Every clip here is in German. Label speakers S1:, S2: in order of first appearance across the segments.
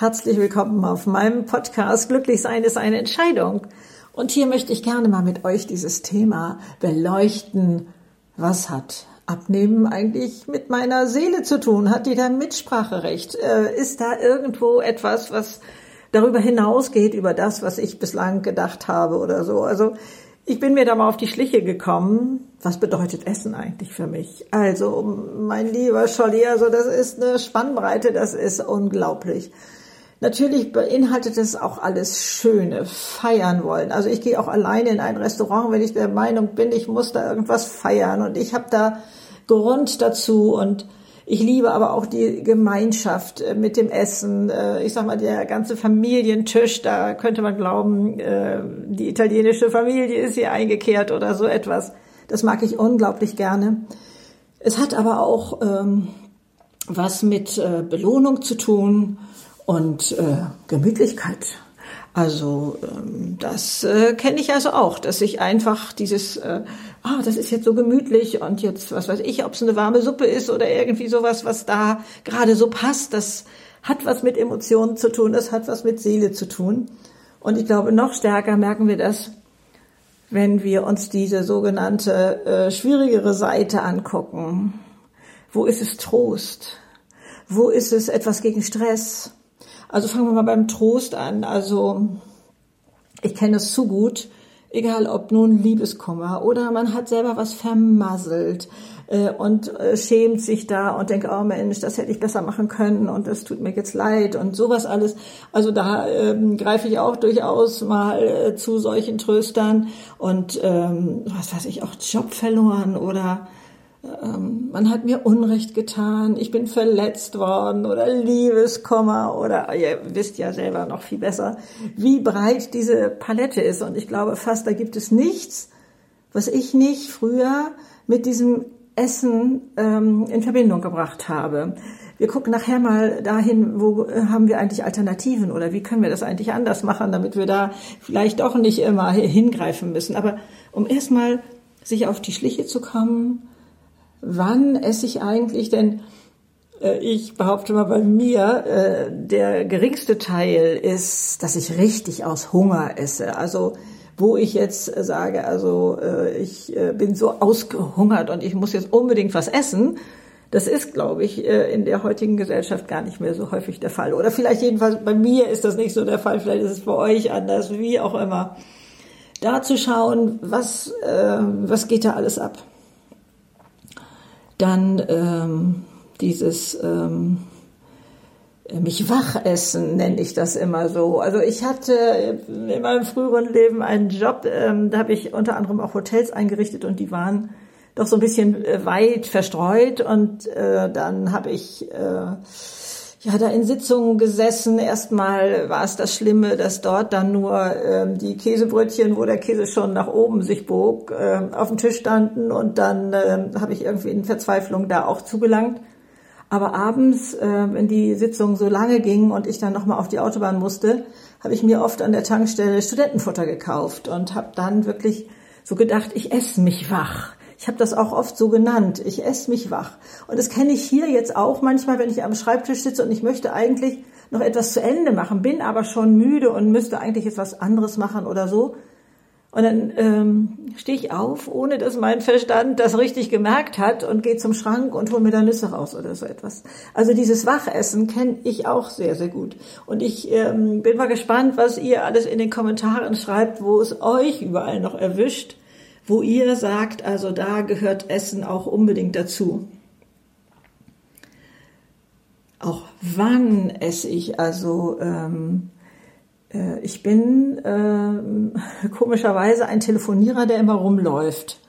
S1: Herzlich willkommen auf meinem Podcast Glücklich sein ist eine Entscheidung. Und hier möchte ich gerne mal mit euch dieses Thema beleuchten. Was hat Abnehmen eigentlich mit meiner Seele zu tun? Hat die da Mitspracherecht? Äh, ist da irgendwo etwas, was darüber hinausgeht, über das, was ich bislang gedacht habe oder so? Also ich bin mir da mal auf die Schliche gekommen. Was bedeutet Essen eigentlich für mich? Also, mein lieber Scholli, also das ist eine Spannbreite, das ist unglaublich. Natürlich beinhaltet es auch alles Schöne, feiern wollen. Also ich gehe auch alleine in ein Restaurant, wenn ich der Meinung bin, ich muss da irgendwas feiern und ich habe da Grund dazu und ich liebe aber auch die Gemeinschaft äh, mit dem Essen. Äh, ich sag mal, der ganze Familientisch, da könnte man glauben, äh, die italienische Familie ist hier eingekehrt oder so etwas. Das mag ich unglaublich gerne. Es hat aber auch ähm, was mit Belohnung zu tun und Gemütlichkeit. Also ähm, das äh, kenne ich also auch, dass ich einfach dieses, äh, ah, das ist jetzt so gemütlich und jetzt, was weiß ich, ob es eine warme Suppe ist oder irgendwie sowas, was da gerade so passt, das hat was mit Emotionen zu tun, das hat was mit Seele zu tun. Und ich glaube, noch stärker merken wir das, wenn wir uns diese sogenannte äh, schwierigere Seite angucken. Wo ist es Trost? Wo ist es etwas gegen Stress? Also fangen wir mal beim Trost an. Also ich kenne es zu gut, egal ob nun Liebeskummer oder man hat selber was vermasselt äh, und äh, schämt sich da und denkt, oh Mensch, das hätte ich besser machen können und das tut mir jetzt leid und sowas alles. Also da ähm, greife ich auch durchaus mal äh, zu solchen Tröstern und ähm, was weiß ich, auch Job verloren oder ähm, man hat mir Unrecht getan, ich bin verletzt worden oder Liebeskummer oder ihr wisst ja selber noch viel besser, wie breit diese Palette ist. Und ich glaube fast, da gibt es nichts, was ich nicht früher mit diesem Essen ähm, in Verbindung gebracht habe. Wir gucken nachher mal dahin, wo haben wir eigentlich Alternativen oder wie können wir das eigentlich anders machen, damit wir da vielleicht doch nicht immer hingreifen müssen. Aber um erstmal sich auf die Schliche zu kommen, wann esse ich eigentlich denn, äh, ich behaupte mal bei mir, äh, der geringste Teil ist, dass ich richtig aus Hunger esse. Also wo ich jetzt sage, also äh, ich bin so ausgehungert und ich muss jetzt unbedingt was essen, das ist, glaube ich, in der heutigen Gesellschaft gar nicht mehr so häufig der Fall. Oder vielleicht jedenfalls bei mir ist das nicht so der Fall, vielleicht ist es bei euch anders, wie auch immer. Da zu schauen, was, was geht da alles ab. Dann ähm, dieses ähm, mich wach essen, nenne ich das immer so. Also ich hatte in meinem früheren Leben einen Job, ähm, da habe ich unter anderem auch Hotels eingerichtet und die waren doch so ein bisschen äh, weit verstreut und äh, dann habe ich äh, ja, da in Sitzungen gesessen. Erstmal war es das Schlimme, dass dort dann nur ähm, die Käsebrötchen, wo der Käse schon nach oben sich bog, ähm, auf dem Tisch standen und dann ähm, habe ich irgendwie in Verzweiflung da auch zugelangt. Aber abends, äh, wenn die Sitzung so lange ging und ich dann nochmal auf die Autobahn musste, habe ich mir oft an der Tankstelle Studentenfutter gekauft und habe dann wirklich so gedacht, ich esse mich wach. Ich habe das auch oft so genannt. Ich esse mich wach. Und das kenne ich hier jetzt auch manchmal, wenn ich am Schreibtisch sitze und ich möchte eigentlich noch etwas zu Ende machen, bin aber schon müde und müsste eigentlich jetzt was anderes machen oder so. Und dann ähm, stehe ich auf, ohne dass mein Verstand das richtig gemerkt hat und gehe zum Schrank und hole mir da Nüsse raus oder so etwas. Also dieses Wachessen kenne ich auch sehr, sehr gut. Und ich ähm, bin mal gespannt, was ihr alles in den Kommentaren schreibt, wo es euch überall noch erwischt wo ihr sagt, also da gehört Essen auch unbedingt dazu. Auch wann esse ich? Also ähm, äh, ich bin äh, komischerweise ein Telefonierer, der immer rumläuft.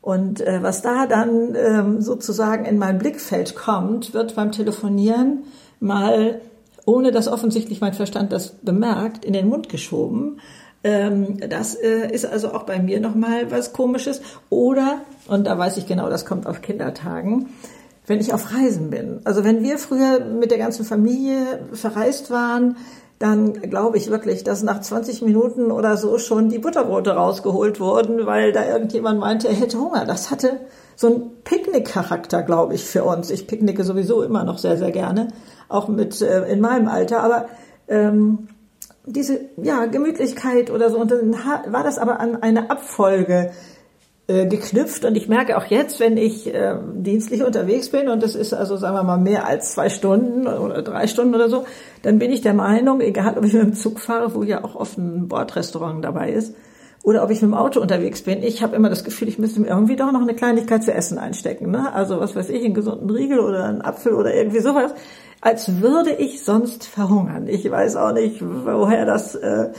S1: Und äh, was da dann ähm, sozusagen in mein Blickfeld kommt, wird beim Telefonieren mal, ohne dass offensichtlich mein Verstand das bemerkt, in den Mund geschoben. Ähm, das äh, ist also auch bei mir nochmal was Komisches. Oder, und da weiß ich genau, das kommt auf Kindertagen, wenn ich auf Reisen bin. Also wenn wir früher mit der ganzen Familie verreist waren, dann glaube ich wirklich, dass nach 20 Minuten oder so schon die Butterbrote rausgeholt wurden, weil da irgendjemand meinte, er hätte Hunger. Das hatte so einen Picknickcharakter, glaube ich, für uns. Ich picknicke sowieso immer noch sehr, sehr gerne, auch mit äh, in meinem Alter. Aber ähm, diese ja Gemütlichkeit oder so und dann war das aber an eine Abfolge äh, geknüpft und ich merke auch jetzt, wenn ich äh, dienstlich unterwegs bin und das ist also sagen wir mal mehr als zwei Stunden oder drei Stunden oder so, dann bin ich der Meinung, egal ob ich mit dem Zug fahre, wo ja auch oft ein Bordrestaurant dabei ist, oder ob ich mit dem Auto unterwegs bin, ich habe immer das Gefühl, ich müsste mir irgendwie doch noch eine Kleinigkeit zu essen einstecken. Ne? Also was weiß ich, einen gesunden Riegel oder einen Apfel oder irgendwie sowas als würde ich sonst verhungern. Ich weiß auch nicht, woher das äh,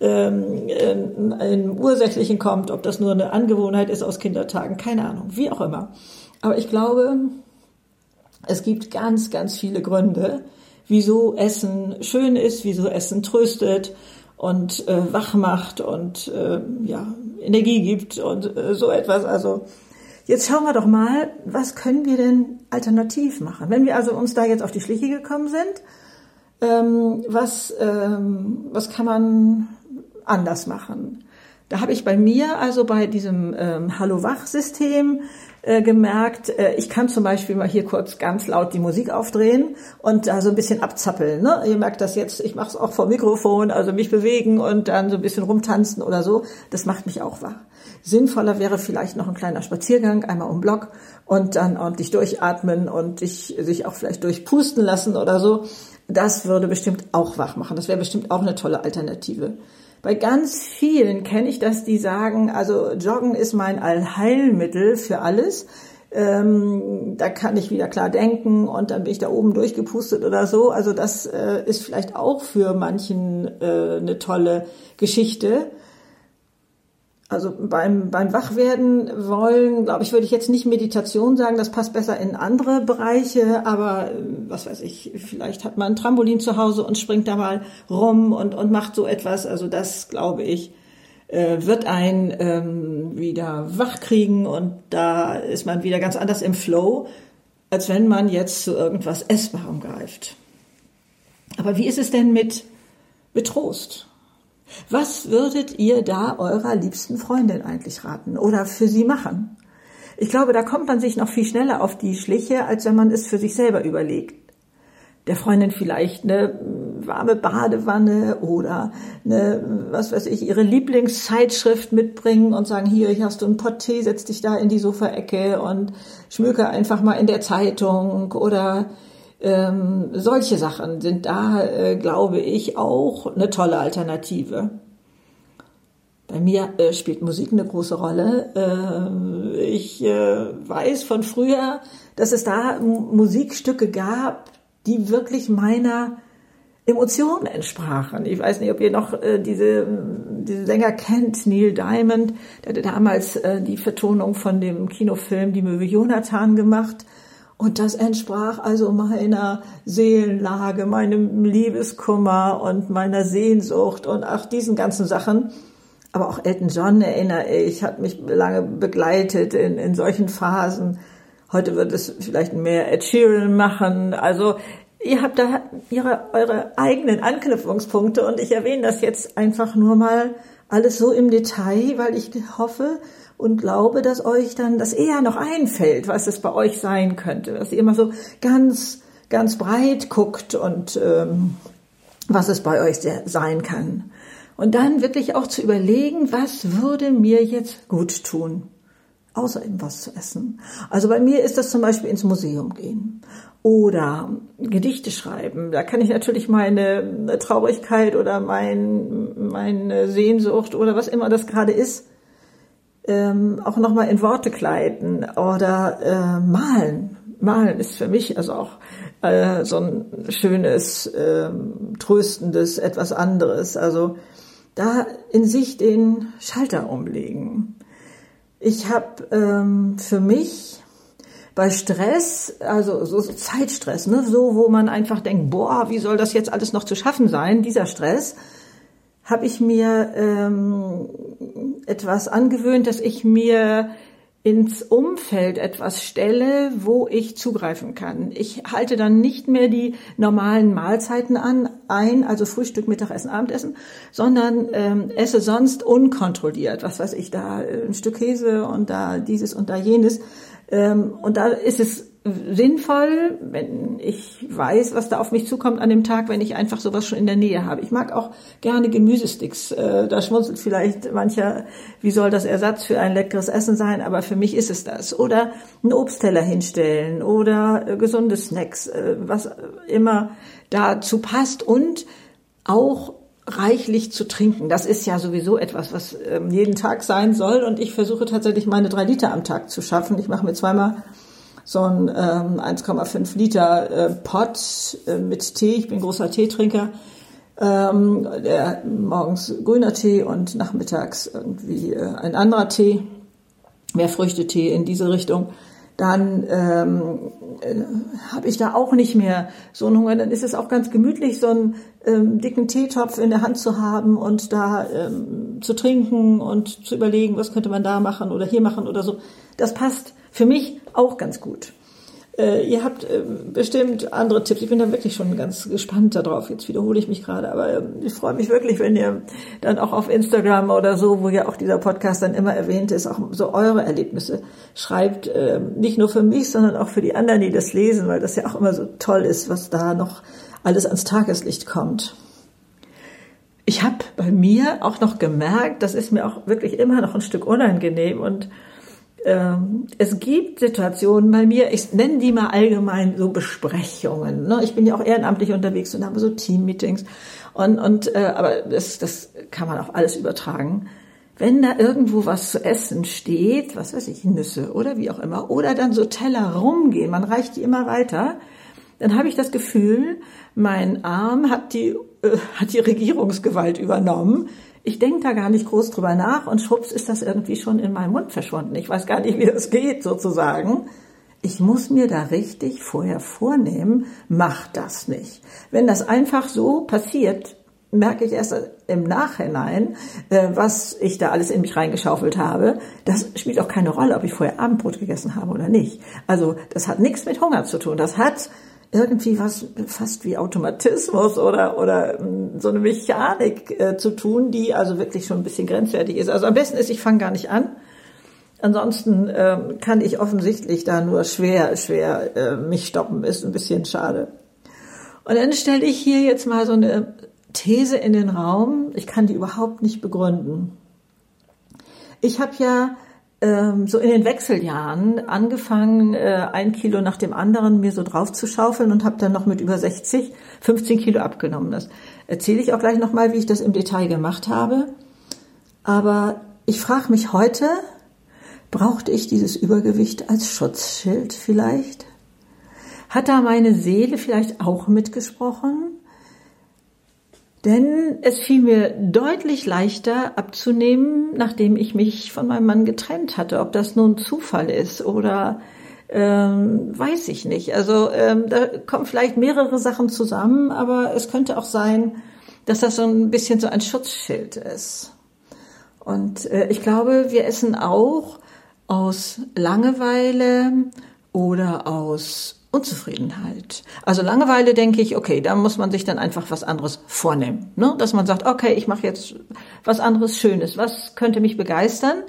S1: ähm, im Ursächlichen kommt, ob das nur eine Angewohnheit ist aus Kindertagen, keine Ahnung, wie auch immer. Aber ich glaube, es gibt ganz, ganz viele Gründe, wieso Essen schön ist, wieso Essen tröstet und äh, wach macht und äh, ja, Energie gibt und äh, so etwas. Also Jetzt schauen wir doch mal, was können wir denn alternativ machen? Wenn wir also uns da jetzt auf die Schliche gekommen sind, ähm, was, ähm, was kann man anders machen? Da habe ich bei mir, also bei diesem ähm, Hallo-Wach-System, äh, gemerkt, äh, ich kann zum Beispiel mal hier kurz ganz laut die Musik aufdrehen und da so ein bisschen abzappeln. Ne? Ihr merkt das jetzt, ich mache es auch vor Mikrofon, also mich bewegen und dann so ein bisschen rumtanzen oder so. Das macht mich auch wach. Sinnvoller wäre vielleicht noch ein kleiner Spaziergang, einmal um Block und dann ordentlich durchatmen und dich, sich auch vielleicht durchpusten lassen oder so. Das würde bestimmt auch wach machen. Das wäre bestimmt auch eine tolle Alternative. Bei ganz vielen kenne ich das, die sagen, also Joggen ist mein Allheilmittel für alles. Ähm, da kann ich wieder klar denken und dann bin ich da oben durchgepustet oder so. Also das äh, ist vielleicht auch für manchen äh, eine tolle Geschichte. Also beim, beim Wachwerden wollen, glaube ich, würde ich jetzt nicht Meditation sagen, das passt besser in andere Bereiche, aber äh, was weiß ich, vielleicht hat man ein Trampolin zu Hause und springt da mal rum und, und macht so etwas. Also das, glaube ich, äh, wird ein ähm, wieder wach kriegen und da ist man wieder ganz anders im Flow, als wenn man jetzt zu irgendwas Essbarem greift. Aber wie ist es denn mit, mit Trost? Was würdet ihr da eurer liebsten Freundin eigentlich raten oder für sie machen? Ich glaube, da kommt man sich noch viel schneller auf die Schliche, als wenn man es für sich selber überlegt. Der Freundin vielleicht eine warme Badewanne oder eine, was weiß ich, ihre Lieblingszeitschrift mitbringen und sagen, hier, hier hast du ein Pott Tee, setz dich da in die Sofaecke und schmöke einfach mal in der Zeitung oder ähm, solche Sachen sind da, äh, glaube ich, auch eine tolle Alternative. Bei mir äh, spielt Musik eine große Rolle. Äh, ich äh, weiß von früher, dass es da Musikstücke gab, die wirklich meiner Emotionen entsprachen. Ich weiß nicht, ob ihr noch äh, diese, diese Sänger kennt, Neil Diamond, der hatte damals äh, die Vertonung von dem Kinofilm Die Möwe Jonathan gemacht. Und das entsprach also meiner Seelenlage, meinem Liebeskummer und meiner Sehnsucht und auch diesen ganzen Sachen. Aber auch Elton John erinnere ich, hat mich lange begleitet in, in solchen Phasen. Heute wird es vielleicht mehr Ed Sheeran machen. Also ihr habt da ihre, eure eigenen Anknüpfungspunkte und ich erwähne das jetzt einfach nur mal alles so im Detail, weil ich hoffe, und glaube, dass euch dann das eher noch einfällt, was es bei euch sein könnte, dass ihr immer so ganz, ganz breit guckt und ähm, was es bei euch sein kann. Und dann wirklich auch zu überlegen, was würde mir jetzt gut tun, außer eben was zu essen. Also bei mir ist das zum Beispiel ins Museum gehen oder Gedichte schreiben. Da kann ich natürlich meine Traurigkeit oder mein, meine Sehnsucht oder was immer das gerade ist, ähm, auch nochmal in Worte kleiden oder äh, malen. Malen ist für mich also auch äh, so ein schönes, äh, tröstendes, etwas anderes. Also da in sich den Schalter umlegen. Ich habe ähm, für mich bei Stress, also so, Zeitstress, ne, so wo man einfach denkt, boah, wie soll das jetzt alles noch zu schaffen sein, dieser Stress, habe ich mir ähm, etwas angewöhnt, dass ich mir ins Umfeld etwas stelle, wo ich zugreifen kann. Ich halte dann nicht mehr die normalen Mahlzeiten an, ein, also Frühstück, Mittagessen, Abendessen, sondern ähm, esse sonst unkontrolliert. Was weiß ich, da ein Stück Käse und da dieses und da jenes. Ähm, und da ist es sinnvoll, wenn ich weiß, was da auf mich zukommt an dem Tag, wenn ich einfach sowas schon in der Nähe habe. Ich mag auch gerne Gemüsesticks. Äh, da schmunzelt vielleicht mancher, wie soll das Ersatz für ein leckeres Essen sein, aber für mich ist es das. Oder einen Obstteller hinstellen oder äh, gesunde Snacks, äh, was immer dazu passt und auch reichlich zu trinken. Das ist ja sowieso etwas, was ähm, jeden Tag sein soll und ich versuche tatsächlich meine drei Liter am Tag zu schaffen. Ich mache mir zweimal so ein ähm, 1,5 Liter äh, Pot äh, mit Tee. Ich bin großer Teetrinker. Ähm, der, morgens grüner Tee und nachmittags irgendwie äh, ein anderer Tee, mehr Früchtetee in diese Richtung. Dann ähm, äh, habe ich da auch nicht mehr so einen Hunger. Dann ist es auch ganz gemütlich, so einen ähm, dicken Teetopf in der Hand zu haben und da ähm, zu trinken und zu überlegen, was könnte man da machen oder hier machen oder so. Das passt für mich auch ganz gut. Äh, ihr habt äh, bestimmt andere Tipps. Ich bin da wirklich schon ganz gespannt darauf. Jetzt wiederhole ich mich gerade, aber äh, ich freue mich wirklich, wenn ihr dann auch auf Instagram oder so, wo ja auch dieser Podcast dann immer erwähnt ist, auch so eure Erlebnisse schreibt. Äh, nicht nur für mich, sondern auch für die anderen, die das lesen, weil das ja auch immer so toll ist, was da noch alles ans Tageslicht kommt. Ich habe bei mir auch noch gemerkt, das ist mir auch wirklich immer noch ein Stück unangenehm und ähm, es gibt Situationen bei mir, ich nenne die mal allgemein so Besprechungen. Ne? Ich bin ja auch ehrenamtlich unterwegs und habe so Teammeetings. Und, und äh, aber das, das kann man auch alles übertragen. Wenn da irgendwo was zu essen steht, was weiß ich, Nüsse oder wie auch immer, oder dann so Teller rumgehen, man reicht die immer weiter, dann habe ich das Gefühl, mein Arm hat die, äh, hat die Regierungsgewalt übernommen ich denke da gar nicht groß drüber nach und schwupps ist das irgendwie schon in meinem Mund verschwunden. Ich weiß gar nicht, wie das geht sozusagen. Ich muss mir da richtig vorher vornehmen, mach das nicht. Wenn das einfach so passiert, merke ich erst im Nachhinein, äh, was ich da alles in mich reingeschaufelt habe. Das spielt auch keine Rolle, ob ich vorher Abendbrot gegessen habe oder nicht. Also das hat nichts mit Hunger zu tun. Das hat irgendwie was fast wie Automatismus oder, oder ähm, so eine Mechanik äh, zu tun, die also wirklich schon ein bisschen grenzwertig ist. Also am besten ist, ich fange gar nicht an. Ansonsten ähm, kann ich offensichtlich da nur schwer, schwer äh, mich stoppen. Ist ein bisschen schade. Und dann stelle ich hier jetzt mal so eine These in den Raum. Ich kann die überhaupt nicht begründen. Ich habe ja so in den Wechseljahren angefangen, äh, ein Kilo nach dem anderen mir so drauf zu schaufeln und habe dann noch mit über 60 15 Kilo abgenommen. Das erzähle ich auch gleich nochmal, wie ich das im Detail gemacht habe. Aber ich frage mich heute, brauchte ich dieses Übergewicht als Schutzschild vielleicht? Hat da meine Seele vielleicht auch mitgesprochen? Denn es fiel mir deutlich leichter abzunehmen, nachdem ich mich von meinem Mann getrennt hatte. Ob das nun Zufall ist oder ähm, weiß ich nicht. Also ähm, da kommen vielleicht mehrere Sachen zusammen, aber es könnte auch sein, dass das so ein bisschen so ein Schutzschild ist. Und äh, ich glaube, wir essen auch aus Langeweile oder aus Unzufriedenheit. Also Langeweile denke ich, okay, da muss man sich dann einfach was anderes vornehmen. Ne? Dass man sagt, okay, ich mache jetzt was anderes Schönes. Was könnte mich begeistern?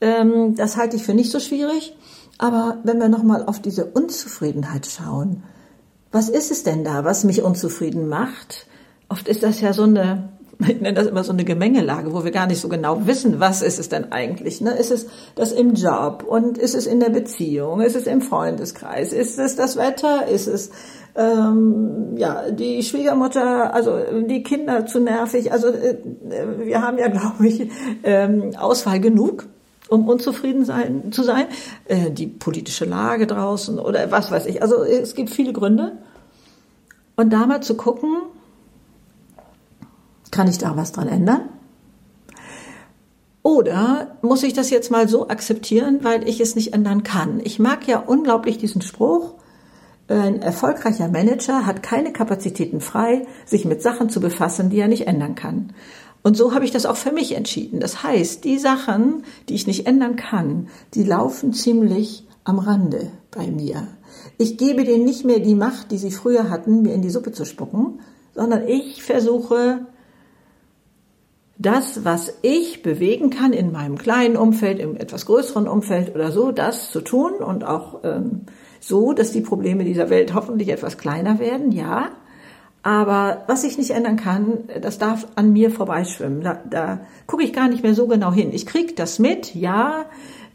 S1: Ähm, das halte ich für nicht so schwierig. Aber wenn wir nochmal auf diese Unzufriedenheit schauen, was ist es denn da, was mich unzufrieden macht? Oft ist das ja so eine ich nenne das immer so eine Gemengelage, wo wir gar nicht so genau wissen, was ist es denn eigentlich. Ne? Ist es das im Job und ist es in der Beziehung, ist es im Freundeskreis, ist es das Wetter, ist es ähm, ja die Schwiegermutter, also die Kinder zu nervig. Also äh, wir haben ja, glaube ich, ähm, Auswahl genug um unzufrieden sein, zu sein, äh, die politische Lage draußen oder was weiß ich. Also es gibt viele Gründe. Und da mal zu gucken, kann ich da was dran ändern? Oder muss ich das jetzt mal so akzeptieren, weil ich es nicht ändern kann? Ich mag ja unglaublich diesen Spruch, ein erfolgreicher Manager hat keine Kapazitäten frei, sich mit Sachen zu befassen, die er nicht ändern kann. Und so habe ich das auch für mich entschieden. Das heißt, die Sachen, die ich nicht ändern kann, die laufen ziemlich am Rande bei mir. Ich gebe denen nicht mehr die Macht, die sie früher hatten, mir in die Suppe zu spucken, sondern ich versuche, das, was ich bewegen kann in meinem kleinen Umfeld, im etwas größeren Umfeld oder so, das zu tun und auch ähm, so, dass die Probleme dieser Welt hoffentlich etwas kleiner werden, ja. Aber was ich nicht ändern kann, das darf an mir vorbeischwimmen. Da, da gucke ich gar nicht mehr so genau hin. Ich krieg das mit, ja,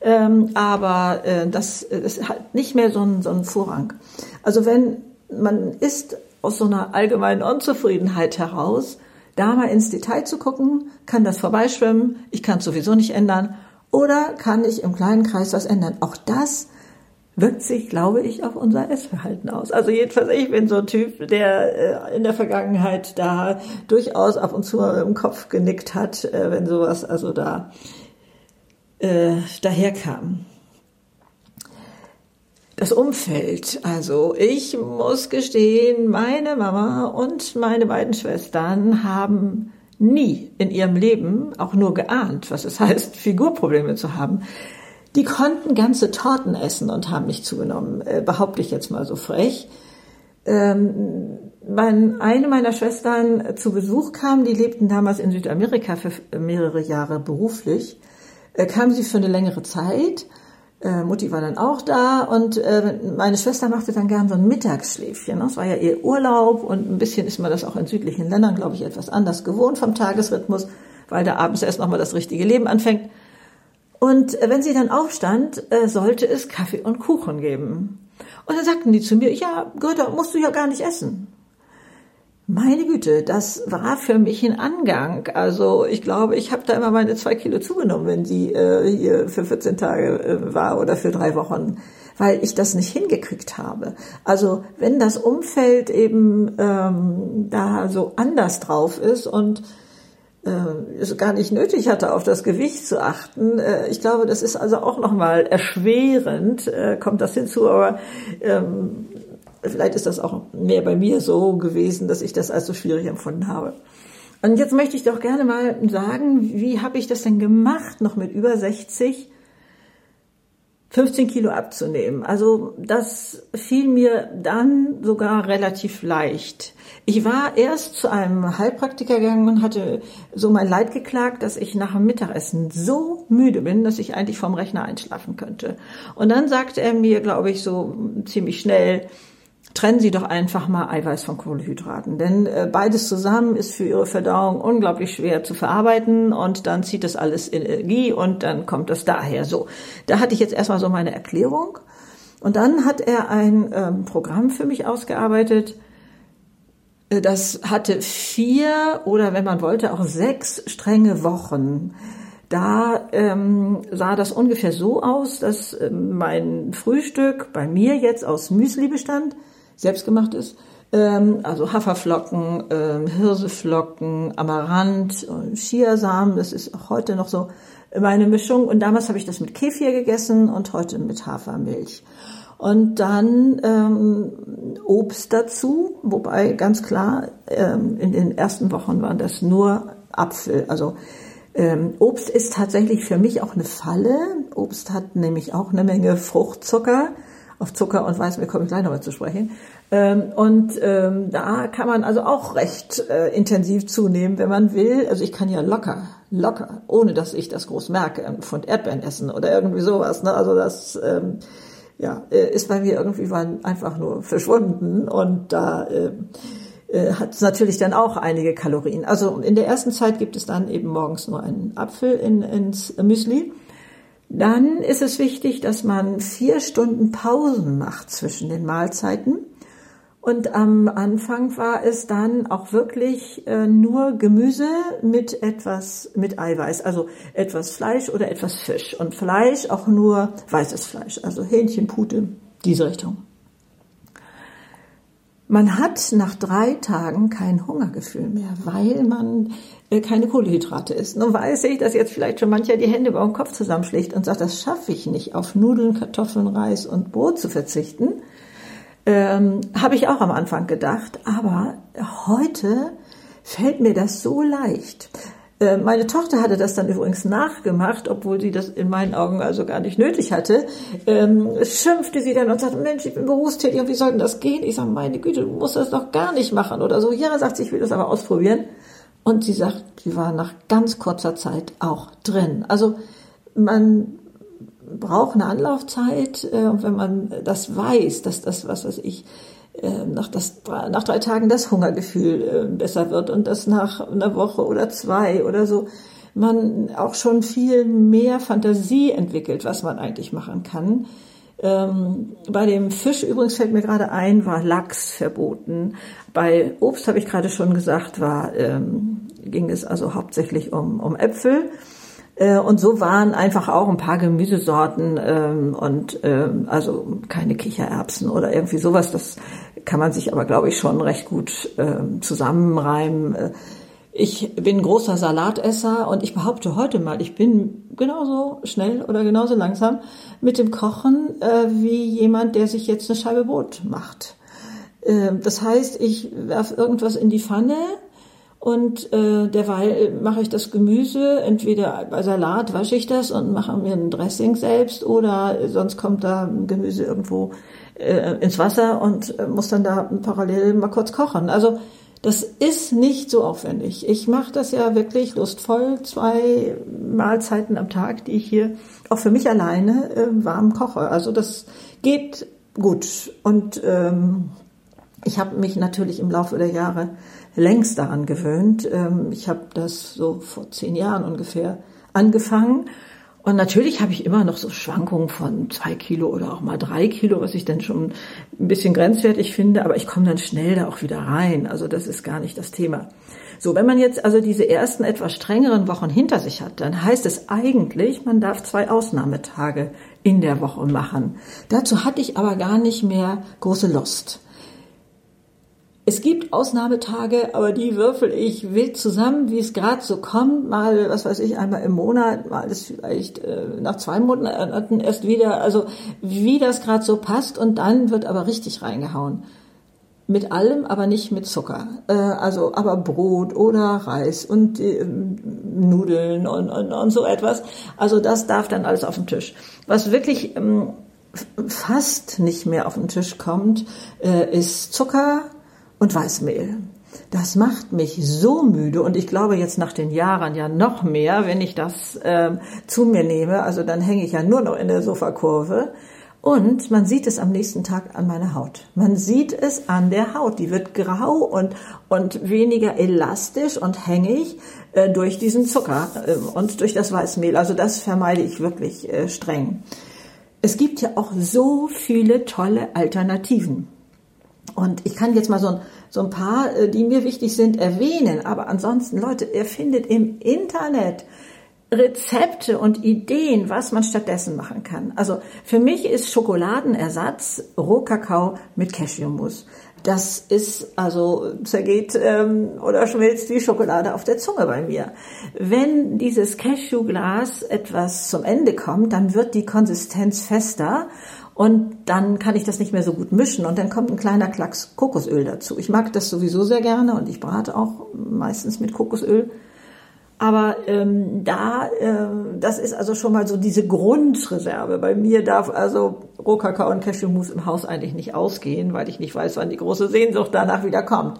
S1: ähm, aber äh, das, das hat nicht mehr so einen, so einen Vorrang. Also wenn man ist aus so einer allgemeinen Unzufriedenheit heraus, da mal ins Detail zu gucken, kann das vorbeischwimmen, ich kann es sowieso nicht ändern, oder kann ich im kleinen Kreis was ändern. Auch das wirkt sich, glaube ich, auf unser Essverhalten aus. Also jedenfalls, ich bin so ein Typ, der äh, in der Vergangenheit da durchaus ab und zu im Kopf genickt hat, äh, wenn sowas also da äh, daherkam. Das Umfeld, also ich muss gestehen, meine Mama und meine beiden Schwestern haben nie in ihrem Leben auch nur geahnt, was es heißt, Figurprobleme zu haben. Die konnten ganze Torten essen und haben nicht zugenommen, äh, behaupte ich jetzt mal so frech. Ähm, wenn eine meiner Schwestern zu Besuch kam, die lebten damals in Südamerika für mehrere Jahre beruflich, äh, kam sie für eine längere Zeit. Äh, Mutti war dann auch da und äh, meine Schwester machte dann gern so ein Mittagsschläfchen. Das war ja ihr Urlaub und ein bisschen ist man das auch in südlichen Ländern, glaube ich, etwas anders gewohnt vom Tagesrhythmus, weil da abends erst nochmal das richtige Leben anfängt. Und äh, wenn sie dann aufstand, äh, sollte es Kaffee und Kuchen geben. Und dann sagten die zu mir, ja, Greta, musst du ja gar nicht essen. Meine Güte, das war für mich ein Angang. Also ich glaube, ich habe da immer meine zwei Kilo zugenommen, wenn sie äh, hier für 14 Tage äh, war oder für drei Wochen, weil ich das nicht hingekriegt habe. Also wenn das Umfeld eben ähm, da so anders drauf ist und äh, es gar nicht nötig hatte, auf das Gewicht zu achten. Äh, ich glaube, das ist also auch nochmal erschwerend, äh, kommt das hinzu, aber ähm, vielleicht ist das auch mehr bei mir so gewesen, dass ich das als so schwierig empfunden habe. Und jetzt möchte ich doch gerne mal sagen, wie habe ich das denn gemacht, noch mit über 60 15 Kilo abzunehmen. Also das fiel mir dann sogar relativ leicht. Ich war erst zu einem Heilpraktiker gegangen und hatte so mein Leid geklagt, dass ich nach dem Mittagessen so müde bin, dass ich eigentlich vom Rechner einschlafen könnte. Und dann sagte er mir, glaube ich, so ziemlich schnell, trennen Sie doch einfach mal Eiweiß von Kohlenhydraten. Denn äh, beides zusammen ist für Ihre Verdauung unglaublich schwer zu verarbeiten und dann zieht das alles Energie und dann kommt das daher. So, da hatte ich jetzt erstmal so meine Erklärung. Und dann hat er ein ähm, Programm für mich ausgearbeitet. Äh, das hatte vier oder wenn man wollte auch sechs strenge Wochen. Da ähm, sah das ungefähr so aus, dass äh, mein Frühstück bei mir jetzt aus Müsli bestand, selbstgemacht ist. Ähm, also Haferflocken, ähm, Hirseflocken, Amaranth, Chiasamen, das ist auch heute noch so meine Mischung. Und damals habe ich das mit Kefir gegessen und heute mit Hafermilch. Und dann ähm, Obst dazu, wobei ganz klar, ähm, in den ersten Wochen waren das nur Apfel. Also ähm, Obst ist tatsächlich für mich auch eine Falle. Obst hat nämlich auch eine Menge Fruchtzucker auf Zucker und Weißmehl komme ich gleich nochmal zu sprechen. Ähm, und ähm, da kann man also auch recht äh, intensiv zunehmen, wenn man will. Also ich kann ja locker, locker, ohne dass ich das groß merke, ein Pfund Erdbeeren essen oder irgendwie sowas. Ne? Also das ähm, ja, äh, ist bei mir irgendwie einfach nur verschwunden und da äh, äh, hat es natürlich dann auch einige Kalorien. Also in der ersten Zeit gibt es dann eben morgens nur einen Apfel in, ins Müsli dann ist es wichtig, dass man vier Stunden Pausen macht zwischen den Mahlzeiten. Und am Anfang war es dann auch wirklich äh, nur Gemüse mit etwas, mit Eiweiß, also etwas Fleisch oder etwas Fisch. Und Fleisch auch nur weißes Fleisch, also Hähnchen, Pute, diese Richtung. Man hat nach drei Tagen kein Hungergefühl mehr, weil man äh, keine Kohlenhydrate isst. Nun weiß ich, dass jetzt vielleicht schon mancher die Hände über den Kopf zusammenschlägt und sagt, das schaffe ich nicht, auf Nudeln, Kartoffeln, Reis und Brot zu verzichten. Ähm, Habe ich auch am Anfang gedacht, aber heute fällt mir das so leicht. Äh, meine Tochter hatte das dann übrigens nachgemacht, obwohl sie das in meinen Augen also gar nicht nötig hatte. Ähm, schimpfte sie dann und sagte, Mensch, ich bin berufstätig und wie soll denn das gehen? Ich sage, meine Güte, du musst das doch gar nicht machen oder so. Ja, sagt sie, ich will das aber ausprobieren. Und sie sagt, sie war nach ganz kurzer Zeit auch drin. Also man braucht eine Anlaufzeit äh, und wenn man das weiß, dass das, was weiß ich, nach, das, nach drei Tagen das Hungergefühl äh, besser wird und das nach einer Woche oder zwei oder so man auch schon viel mehr Fantasie entwickelt, was man eigentlich machen kann. Ähm, bei dem Fisch übrigens fällt mir gerade ein, war Lachs verboten. Bei Obst habe ich gerade schon gesagt, war ähm, ging es also hauptsächlich um, um Äpfel. Äh, und so waren einfach auch ein paar Gemüsesorten ähm, und ähm, also keine Kichererbsen oder irgendwie sowas. Das kann man sich aber, glaube ich, schon recht gut ähm, zusammenreimen. Äh, ich bin großer Salatesser und ich behaupte heute mal, ich bin genauso schnell oder genauso langsam mit dem Kochen äh, wie jemand, der sich jetzt eine Scheibe Brot macht. Äh, das heißt, ich werf irgendwas in die Pfanne, und äh, derweil mache ich das Gemüse, entweder bei Salat wasche ich das und mache mir ein Dressing selbst oder sonst kommt da Gemüse irgendwo äh, ins Wasser und äh, muss dann da parallel mal kurz kochen. Also das ist nicht so aufwendig. Ich mache das ja wirklich lustvoll, zwei Mahlzeiten am Tag, die ich hier auch für mich alleine äh, warm koche. Also das geht gut. Und ähm, ich habe mich natürlich im Laufe der Jahre längst daran gewöhnt. Ähm, ich habe das so vor zehn Jahren ungefähr angefangen. Und natürlich habe ich immer noch so Schwankungen von zwei Kilo oder auch mal drei Kilo, was ich dann schon ein bisschen grenzwertig finde, aber ich komme dann schnell da auch wieder rein. Also das ist gar nicht das Thema. So, wenn man jetzt also diese ersten etwas strengeren Wochen hinter sich hat, dann heißt es eigentlich, man darf zwei Ausnahmetage in der Woche machen. Dazu hatte ich aber gar nicht mehr große Lust. Es gibt Ausnahmetage, aber die würfel ich wild zusammen, wie es gerade so kommt. Mal, was weiß ich, einmal im Monat, mal ist vielleicht äh, nach zwei Monaten erst wieder. Also wie das gerade so passt und dann wird aber richtig reingehauen. Mit allem, aber nicht mit Zucker. Äh, also aber Brot oder Reis und äh, Nudeln und, und, und so etwas. Also das darf dann alles auf den Tisch. Was wirklich ähm, fast nicht mehr auf den Tisch kommt, äh, ist Zucker und Weißmehl. Das macht mich so müde und ich glaube jetzt nach den Jahren ja noch mehr, wenn ich das äh, zu mir nehme. Also dann hänge ich ja nur noch in der Sofakurve. Und man sieht es am nächsten Tag an meiner Haut. Man sieht es an der Haut. Die wird grau und, und weniger elastisch und hängig äh, durch diesen Zucker äh, und durch das Weißmehl. Also das vermeide ich wirklich äh, streng. Es gibt ja auch so viele tolle Alternativen. Und ich kann jetzt mal so ein, so ein paar, äh, die mir wichtig sind, erwähnen. Aber ansonsten, Leute, ihr findet im Internet Rezepte und Ideen, was man stattdessen machen kann. Also für mich ist Schokoladenersatz Rohkakao mit Cashewmus. Das ist also zergeht ähm, oder schmilzt wie Schokolade auf der Zunge bei mir. Wenn dieses Cashewglas etwas zum Ende kommt, dann wird die Konsistenz fester und dann kann ich das nicht mehr so gut mischen und dann kommt ein kleiner Klacks Kokosöl dazu. Ich mag das sowieso sehr gerne und ich brate auch meistens mit Kokosöl. Aber ähm, da, äh, das ist also schon mal so diese Grundreserve. Bei mir darf also Rohkakao und Cashewmus im Haus eigentlich nicht ausgehen, weil ich nicht weiß, wann die große Sehnsucht danach wieder kommt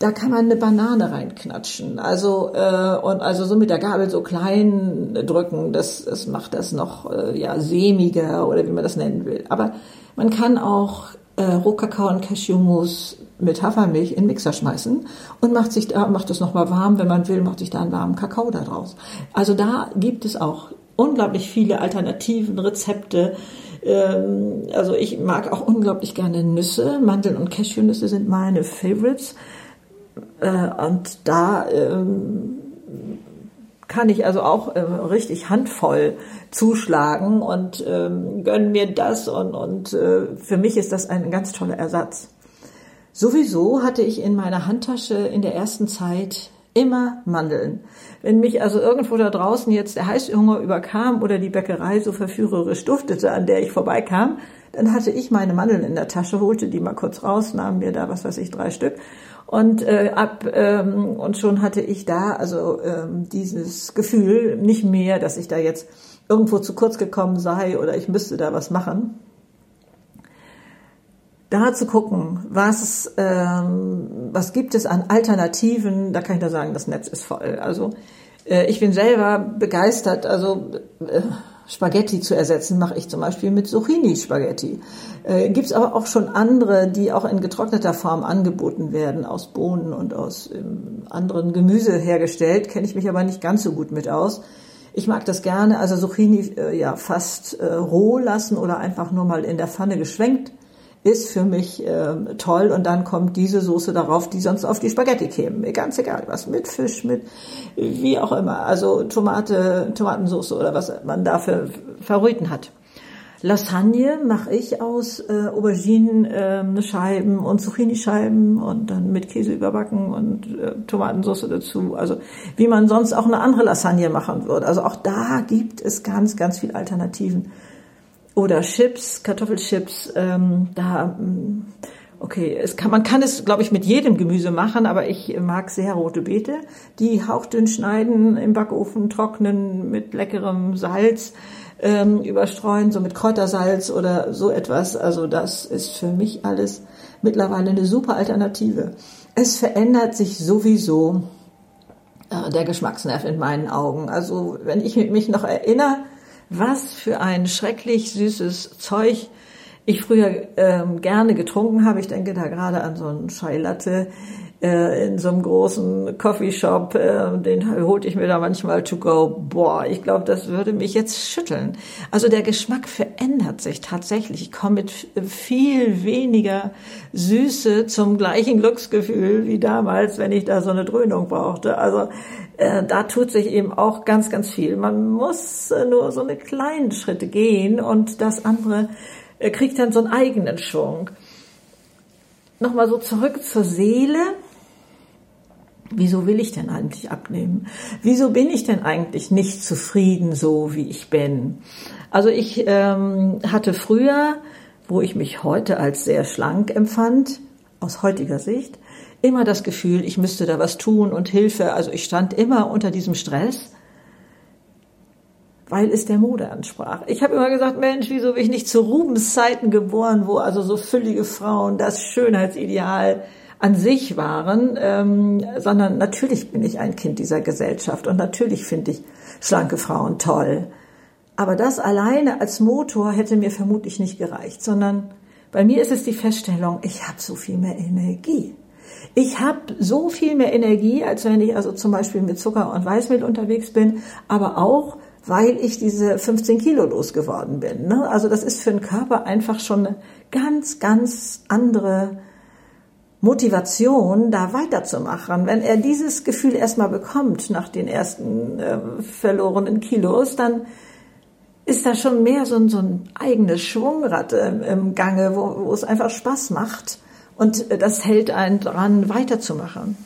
S1: da kann man eine Banane reinknatschen. Also äh, und also so mit der Gabel so klein drücken, das, das macht das noch äh, ja sämiger oder wie man das nennen will. Aber man kann auch äh, Rohkakao und Cashewmus mit Hafermilch in den Mixer schmeißen und macht sich da macht es noch mal warm, wenn man will, macht sich da einen warmen Kakao da draus. Also da gibt es auch unglaublich viele Alternativen, Rezepte. Ähm, also ich mag auch unglaublich gerne Nüsse. Mandeln und Cashewnüsse sind meine Favorites. Äh, und da ähm, kann ich also auch äh, richtig handvoll zuschlagen und ähm, gönne mir das und, und äh, für mich ist das ein ganz toller Ersatz. Sowieso hatte ich in meiner Handtasche in der ersten Zeit immer Mandeln. Wenn mich also irgendwo da draußen jetzt der Heißhunger überkam oder die Bäckerei so verführerisch duftete, an der ich vorbeikam, dann hatte ich meine Mandeln in der Tasche, holte die mal kurz raus, nahm mir da, was weiß ich, drei Stück Und äh, ab ähm, und schon hatte ich da also ähm, dieses Gefühl nicht mehr, dass ich da jetzt irgendwo zu kurz gekommen sei oder ich müsste da was machen. Da zu gucken, was ähm, was gibt es an Alternativen? Da kann ich nur sagen, das Netz ist voll. Also äh, ich bin selber begeistert. Also äh, Spaghetti zu ersetzen, mache ich zum Beispiel mit Zucchini-Spaghetti. Äh, Gibt es aber auch schon andere, die auch in getrockneter Form angeboten werden, aus Bohnen und aus ähm, anderen Gemüse hergestellt. Kenne ich mich aber nicht ganz so gut mit aus. Ich mag das gerne, also Zucchini äh, ja fast äh, roh lassen oder einfach nur mal in der Pfanne geschwenkt ist für mich äh, toll und dann kommt diese Soße darauf, die sonst auf die Spaghetti käme. Ganz egal was, mit Fisch, mit wie auch immer. Also Tomate, Tomatensauce oder was man da für Favoriten hat. Lasagne mache ich aus äh, Auberginen-Scheiben ähm, und Zucchini-Scheiben und dann mit Käse überbacken und äh, Tomatensauce dazu. Also wie man sonst auch eine andere Lasagne machen würde. Also auch da gibt es ganz, ganz viele Alternativen oder Chips, Kartoffelchips, ähm, da, mm, okay, es kann, man kann es, glaube ich, mit jedem Gemüse machen, aber ich mag sehr rote Beete, die hauchdünn schneiden, im Backofen trocknen, mit leckerem Salz ähm, überstreuen, so mit Kräutersalz oder so etwas. Also das ist für mich alles mittlerweile eine super Alternative. Es verändert sich sowieso äh, der Geschmacksnerv in meinen Augen. Also wenn ich mich noch erinnere, was für ein schrecklich süßes Zeug ich früher ähm, gerne getrunken habe. Ich denke da gerade an so einen Chai Latte äh, in so einem großen Coffeeshop. Äh, den holte ich mir da manchmal to go. Boah, ich glaube, das würde mich jetzt schütteln. Also der Geschmack verändert sich tatsächlich. Ich komme mit viel weniger Süße zum gleichen Glücksgefühl wie damals, wenn ich da so eine Dröhnung brauchte. Also äh, da tut sich eben auch ganz, ganz viel. Man muss äh, nur so eine kleinen Schritte gehen und das andere äh, kriegt dann so einen eigenen Schwung. Nochmal so zurück zur Seele. Wieso will ich denn eigentlich abnehmen? Wieso bin ich denn eigentlich nicht zufrieden so, wie ich bin? Also ich ähm, hatte früher, wo ich mich heute als sehr schlank empfand, aus heutiger Sicht, immer das Gefühl, ich müsste da was tun und Hilfe. Also ich stand immer unter diesem Stress, weil es der Mode ansprach. Ich habe immer gesagt, Mensch, wieso bin ich nicht zu Rubens Zeiten geboren, wo also so füllige Frauen das Schönheitsideal an sich waren, ähm, sondern natürlich bin ich ein Kind dieser Gesellschaft und natürlich finde ich schlanke Frauen toll. Aber das alleine als Motor hätte mir vermutlich nicht gereicht, sondern bei mir ist es die Feststellung, ich habe so viel mehr Energie. Ich habe so viel mehr Energie, als wenn ich also zum Beispiel mit Zucker und Weißmehl unterwegs bin, aber auch, weil ich diese 15 Kilo losgeworden bin. Ne? Also das ist für den Körper einfach schon eine ganz, ganz andere Motivation, da weiterzumachen. Wenn er dieses Gefühl erstmal bekommt nach den ersten äh, verlorenen Kilos, dann ist da schon mehr so ein, so ein eigenes Schwungrad im, im Gange, wo, wo es einfach Spaß macht und das hält einen dran, weiterzumachen.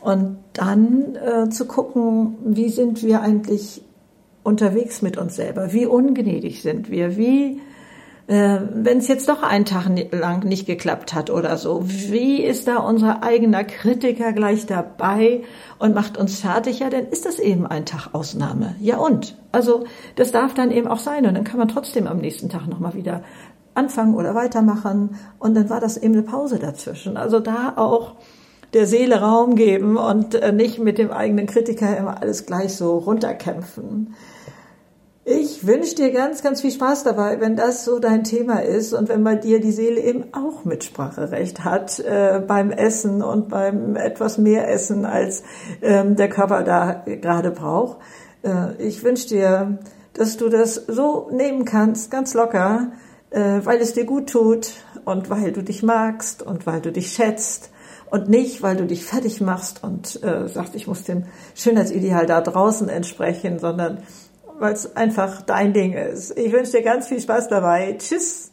S1: Und dann äh, zu gucken, wie sind wir eigentlich unterwegs mit uns selber? Wie ungnädig sind wir? Wie, äh, wenn es jetzt doch einen Tag lang nicht geklappt hat oder so, wie ist da unser eigener Kritiker gleich dabei und macht uns fertig? Ja, dann ist das eben ein Tag Ausnahme. Ja und? Also das darf dann eben auch sein und dann kann man trotzdem am nächsten Tag nochmal wieder anfangen oder weitermachen. Und dann war das eben eine Pause dazwischen. Also da auch der Seele Raum geben und äh, nicht mit dem eigenen Kritiker immer alles gleich so runterkämpfen. Ich wünsche dir ganz, ganz viel Spaß dabei, wenn das so dein Thema ist und wenn bei dir die Seele eben auch Mitspracherecht hat äh, beim Essen und beim etwas mehr Essen, als ähm, der Körper da gerade braucht. Äh, ich wünsche dir, dass du das so nehmen kannst, ganz locker, weil es dir gut tut und weil du dich magst und weil du dich schätzt und nicht, weil du dich fertig machst und äh, sagst, ich muss dem Schönheitsideal da draußen entsprechen, sondern weil es einfach dein Ding ist. Ich wünsche dir ganz viel Spaß dabei. Tschüss.